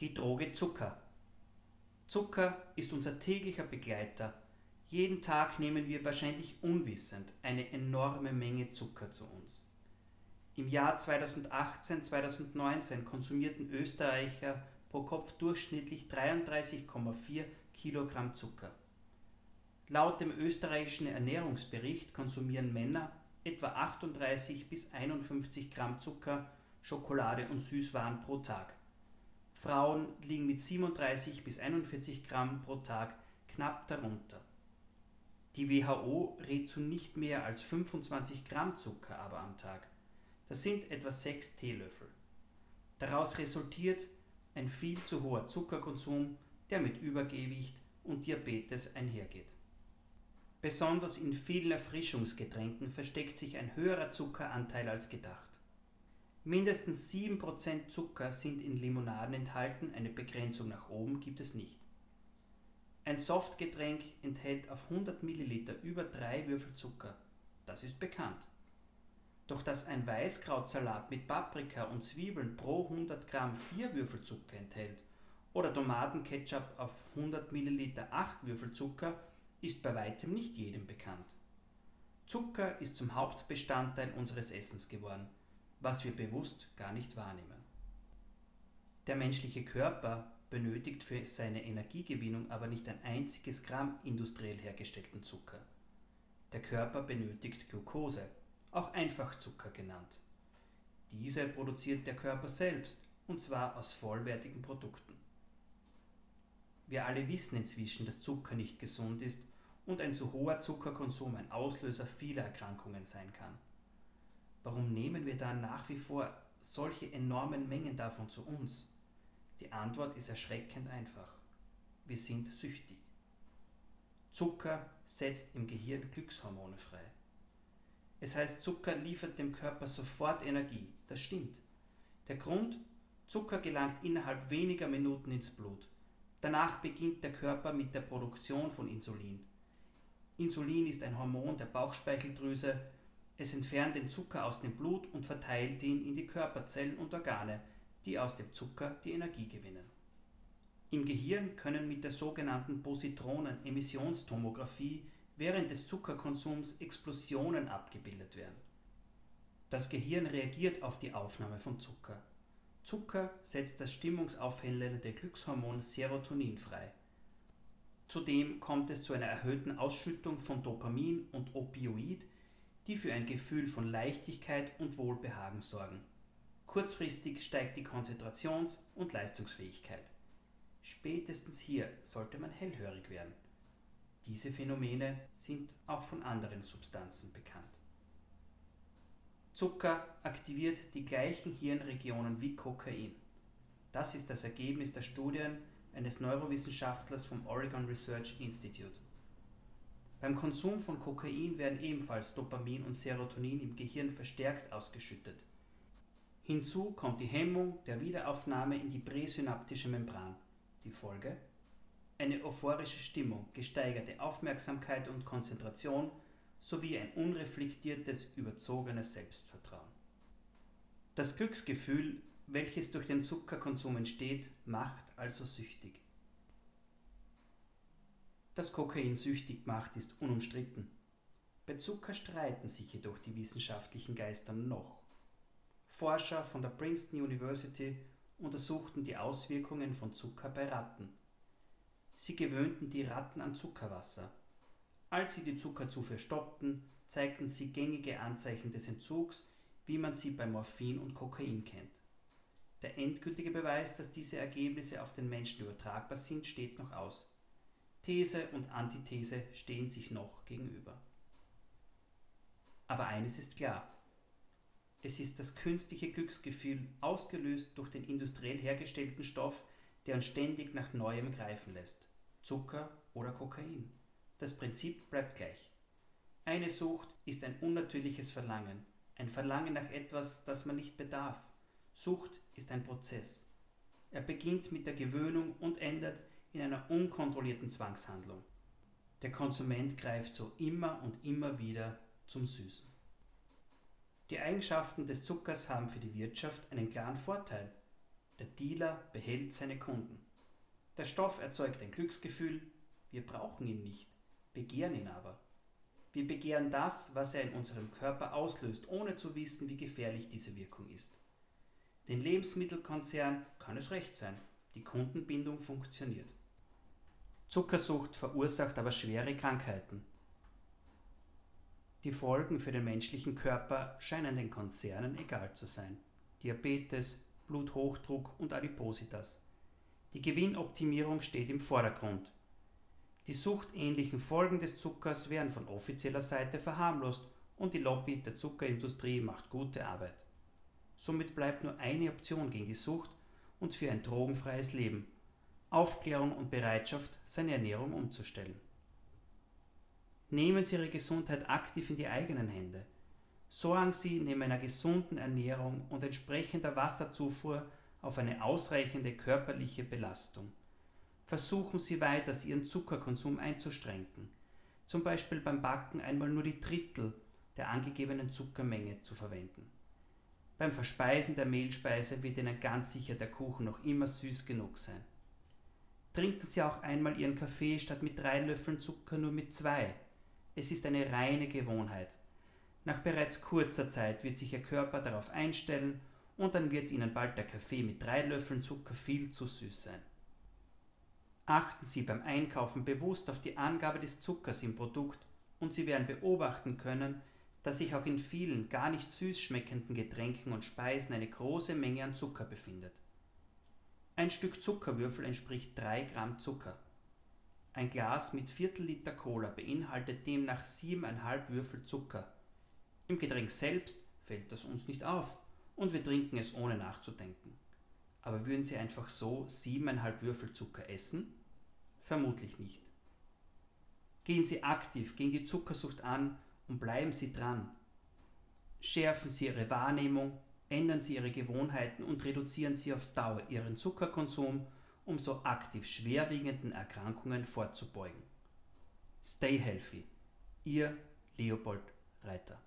Die Droge Zucker. Zucker ist unser täglicher Begleiter. Jeden Tag nehmen wir wahrscheinlich unwissend eine enorme Menge Zucker zu uns. Im Jahr 2018-2019 konsumierten Österreicher pro Kopf durchschnittlich 33,4 Kilogramm Zucker. Laut dem österreichischen Ernährungsbericht konsumieren Männer etwa 38 bis 51 Gramm Zucker, Schokolade und Süßwaren pro Tag. Frauen liegen mit 37 bis 41 Gramm pro Tag knapp darunter. Die WHO rät zu nicht mehr als 25 Gramm Zucker aber am Tag. Das sind etwa 6 Teelöffel. Daraus resultiert ein viel zu hoher Zuckerkonsum, der mit Übergewicht und Diabetes einhergeht. Besonders in vielen Erfrischungsgetränken versteckt sich ein höherer Zuckeranteil als gedacht. Mindestens 7% Zucker sind in Limonaden enthalten, eine Begrenzung nach oben gibt es nicht. Ein Softgetränk enthält auf 100 ml über 3 Würfel Zucker. Das ist bekannt. Doch dass ein Weißkrautsalat mit Paprika und Zwiebeln pro 100 Gramm 4 Würfel Zucker enthält oder Tomatenketchup auf 100 ml 8 Würfel Zucker, ist bei weitem nicht jedem bekannt. Zucker ist zum Hauptbestandteil unseres Essens geworden was wir bewusst gar nicht wahrnehmen. Der menschliche Körper benötigt für seine Energiegewinnung aber nicht ein einziges Gramm industriell hergestellten Zucker. Der Körper benötigt Glucose, auch Einfachzucker genannt. Diese produziert der Körper selbst, und zwar aus vollwertigen Produkten. Wir alle wissen inzwischen, dass Zucker nicht gesund ist und ein zu hoher Zuckerkonsum ein Auslöser vieler Erkrankungen sein kann. Warum nehmen wir dann nach wie vor solche enormen Mengen davon zu uns? Die Antwort ist erschreckend einfach. Wir sind süchtig. Zucker setzt im Gehirn Glückshormone frei. Es heißt, Zucker liefert dem Körper sofort Energie. Das stimmt. Der Grund, Zucker gelangt innerhalb weniger Minuten ins Blut. Danach beginnt der Körper mit der Produktion von Insulin. Insulin ist ein Hormon der Bauchspeicheldrüse, es entfernt den Zucker aus dem Blut und verteilt ihn in die Körperzellen und Organe, die aus dem Zucker die Energie gewinnen. Im Gehirn können mit der sogenannten Positronen-Emissionstomographie während des Zuckerkonsums Explosionen abgebildet werden. Das Gehirn reagiert auf die Aufnahme von Zucker. Zucker setzt das stimmungsaufhellende Glückshormon Serotonin frei. Zudem kommt es zu einer erhöhten Ausschüttung von Dopamin und Opioid, die für ein Gefühl von Leichtigkeit und Wohlbehagen sorgen. Kurzfristig steigt die Konzentrations- und Leistungsfähigkeit. Spätestens hier sollte man hellhörig werden. Diese Phänomene sind auch von anderen Substanzen bekannt. Zucker aktiviert die gleichen Hirnregionen wie Kokain. Das ist das Ergebnis der Studien eines Neurowissenschaftlers vom Oregon Research Institute. Beim Konsum von Kokain werden ebenfalls Dopamin und Serotonin im Gehirn verstärkt ausgeschüttet. Hinzu kommt die Hemmung der Wiederaufnahme in die präsynaptische Membran. Die Folge? Eine euphorische Stimmung, gesteigerte Aufmerksamkeit und Konzentration sowie ein unreflektiertes, überzogenes Selbstvertrauen. Das Glücksgefühl, welches durch den Zuckerkonsum entsteht, macht also süchtig. Dass Kokain süchtig macht, ist unumstritten. Bei Zucker streiten sich jedoch die wissenschaftlichen Geister noch. Forscher von der Princeton University untersuchten die Auswirkungen von Zucker bei Ratten. Sie gewöhnten die Ratten an Zuckerwasser. Als sie die Zuckerzufuhr stoppten, zeigten sie gängige Anzeichen des Entzugs, wie man sie bei Morphin und Kokain kennt. Der endgültige Beweis, dass diese Ergebnisse auf den Menschen übertragbar sind, steht noch aus. These und Antithese stehen sich noch gegenüber. Aber eines ist klar. Es ist das künstliche Glücksgefühl, ausgelöst durch den industriell hergestellten Stoff, der uns ständig nach Neuem greifen lässt. Zucker oder Kokain. Das Prinzip bleibt gleich. Eine Sucht ist ein unnatürliches Verlangen, ein Verlangen nach etwas, das man nicht bedarf. Sucht ist ein Prozess. Er beginnt mit der Gewöhnung und endet in einer unkontrollierten Zwangshandlung. Der Konsument greift so immer und immer wieder zum Süßen. Die Eigenschaften des Zuckers haben für die Wirtschaft einen klaren Vorteil. Der Dealer behält seine Kunden. Der Stoff erzeugt ein Glücksgefühl, wir brauchen ihn nicht, begehren ihn aber. Wir begehren das, was er in unserem Körper auslöst, ohne zu wissen, wie gefährlich diese Wirkung ist. Den Lebensmittelkonzern kann es recht sein, die Kundenbindung funktioniert. Zuckersucht verursacht aber schwere Krankheiten. Die Folgen für den menschlichen Körper scheinen den Konzernen egal zu sein. Diabetes, Bluthochdruck und Adipositas. Die Gewinnoptimierung steht im Vordergrund. Die suchtähnlichen Folgen des Zuckers werden von offizieller Seite verharmlost und die Lobby der Zuckerindustrie macht gute Arbeit. Somit bleibt nur eine Option gegen die Sucht und für ein drogenfreies Leben Aufklärung und Bereitschaft, seine Ernährung umzustellen. Nehmen Sie Ihre Gesundheit aktiv in die eigenen Hände. Sorgen Sie neben einer gesunden Ernährung und entsprechender Wasserzufuhr auf eine ausreichende körperliche Belastung. Versuchen Sie weiters Ihren Zuckerkonsum einzuschränken, zum Beispiel beim Backen einmal nur die Drittel der angegebenen Zuckermenge zu verwenden. Beim Verspeisen der Mehlspeise wird Ihnen ganz sicher der Kuchen noch immer süß genug sein. Trinken Sie auch einmal Ihren Kaffee statt mit drei Löffeln Zucker nur mit zwei. Es ist eine reine Gewohnheit. Nach bereits kurzer Zeit wird sich Ihr Körper darauf einstellen und dann wird Ihnen bald der Kaffee mit drei Löffeln Zucker viel zu süß sein. Achten Sie beim Einkaufen bewusst auf die Angabe des Zuckers im Produkt und Sie werden beobachten können, dass sich auch in vielen gar nicht süß schmeckenden Getränken und Speisen eine große Menge an Zucker befindet. Ein Stück Zuckerwürfel entspricht 3 Gramm Zucker. Ein Glas mit Viertel Liter Cola beinhaltet demnach 7,5 Würfel Zucker. Im Getränk selbst fällt das uns nicht auf und wir trinken es ohne nachzudenken. Aber würden Sie einfach so 7,5 Würfel Zucker essen? Vermutlich nicht. Gehen Sie aktiv gegen die Zuckersucht an und bleiben Sie dran. Schärfen Sie Ihre Wahrnehmung Ändern Sie Ihre Gewohnheiten und reduzieren Sie auf Dauer Ihren Zuckerkonsum, um so aktiv schwerwiegenden Erkrankungen vorzubeugen. Stay healthy. Ihr Leopold Reiter.